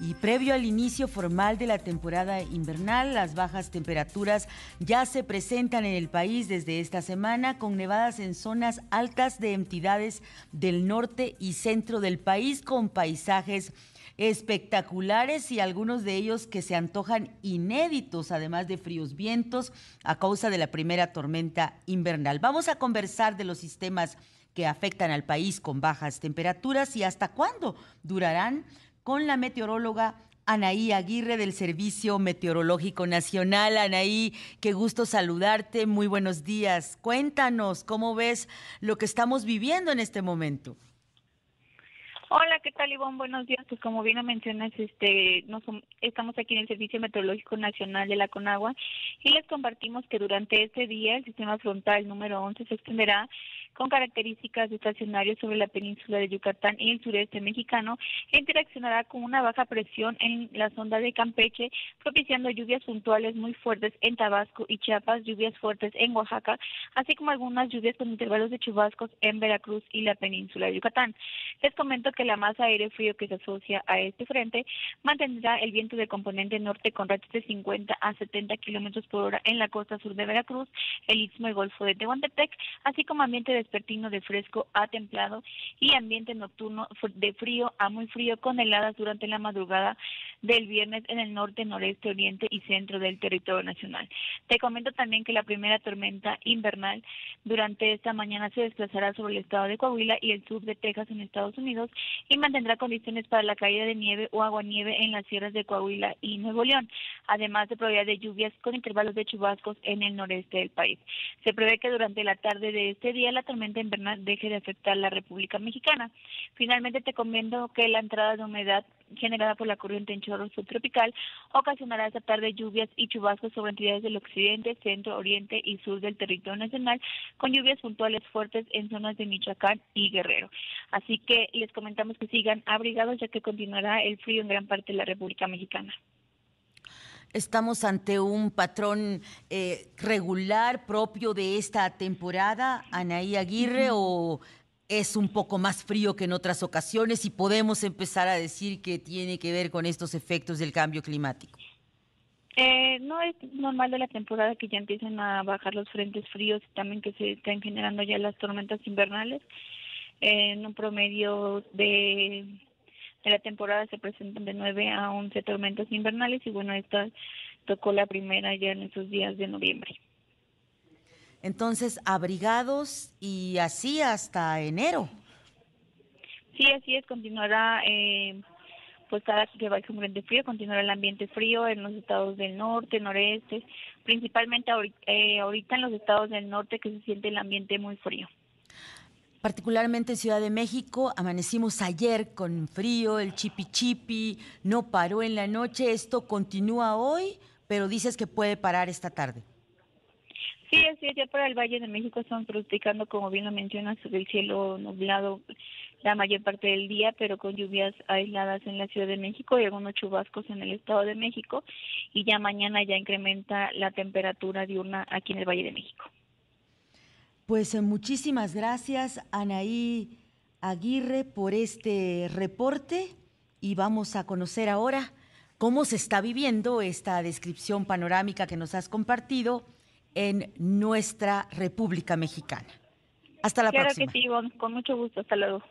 Y previo al inicio formal de la temporada invernal, las bajas temperaturas ya se presentan en el país desde esta semana con nevadas en zonas altas de entidades del norte y centro del país con paisajes espectaculares y algunos de ellos que se antojan inéditos, además de fríos vientos a causa de la primera tormenta invernal. Vamos a conversar de los sistemas que afectan al país con bajas temperaturas y hasta cuándo durarán con la meteoróloga Anaí Aguirre del Servicio Meteorológico Nacional. Anaí, qué gusto saludarte. Muy buenos días. Cuéntanos cómo ves lo que estamos viviendo en este momento. Hola, ¿qué tal, Ivonne? Buenos días. Pues como bien lo mencionas, este, estamos aquí en el Servicio Meteorológico Nacional de la Conagua y les compartimos que durante este día el sistema frontal número 11 se extenderá con características estacionarias sobre la península de Yucatán y el sureste mexicano interaccionará con una baja presión en la sonda de Campeche, propiciando lluvias puntuales muy fuertes en Tabasco y Chiapas, lluvias fuertes en Oaxaca, así como algunas lluvias con intervalos de chubascos en Veracruz y la península de Yucatán. Les comento que la masa aire frío que se asocia a este frente mantendrá el viento de componente norte con rachas de 50 a 70 kilómetros por hora en la costa sur de Veracruz, el istmo y golfo de Tehuantepec, así como ambiente de vespertino de fresco a templado y ambiente nocturno de frío a muy frío con heladas durante la madrugada del viernes en el norte, noreste, oriente y centro del territorio nacional. Te comento también que la primera tormenta invernal durante esta mañana se desplazará sobre el estado de Coahuila y el sur de Texas en Estados Unidos y mantendrá condiciones para la caída de nieve o aguanieve en las sierras de Coahuila y Nuevo León, además de probabilidad de lluvias con intervalos de chubascos en el noreste del país. Se prevé que durante la tarde de este día la tormenta invernal deje de afectar la República Mexicana. Finalmente te comento que la entrada de humedad generada por la corriente en chorro subtropical ocasionará esta tarde lluvias y chubascos sobre entidades del occidente, centro, oriente y sur del territorio nacional, con lluvias puntuales fuertes en zonas de Michoacán y Guerrero. Así que les comentamos que sigan abrigados ya que continuará el frío en gran parte de la República Mexicana. ¿Estamos ante un patrón eh, regular propio de esta temporada, Anaí Aguirre, o es un poco más frío que en otras ocasiones y podemos empezar a decir que tiene que ver con estos efectos del cambio climático? Eh, no es normal de la temporada que ya empiecen a bajar los frentes fríos y también que se estén generando ya las tormentas invernales. en un promedio de en la temporada se presentan de 9 a 11 tormentas invernales y bueno, esta tocó la primera ya en esos días de noviembre. Entonces, abrigados y así hasta enero. Sí, así es, continuará, eh, pues cada que va un frente frío, continuará el ambiente frío en los estados del norte, noreste, principalmente eh, ahorita en los estados del norte que se siente el ambiente muy frío particularmente en Ciudad de México. Amanecimos ayer con frío, el chipi chipi no paró en la noche. Esto continúa hoy, pero dices que puede parar esta tarde. Sí, así es. Ya para el Valle de México estamos pronosticando, como bien lo mencionas, el cielo nublado la mayor parte del día, pero con lluvias aisladas en la Ciudad de México y algunos chubascos en el Estado de México. Y ya mañana ya incrementa la temperatura diurna aquí en el Valle de México. Pues eh, muchísimas gracias, Anaí Aguirre, por este reporte y vamos a conocer ahora cómo se está viviendo esta descripción panorámica que nos has compartido en nuestra República Mexicana. Hasta la próxima. Claro que sí, con mucho gusto. Hasta luego.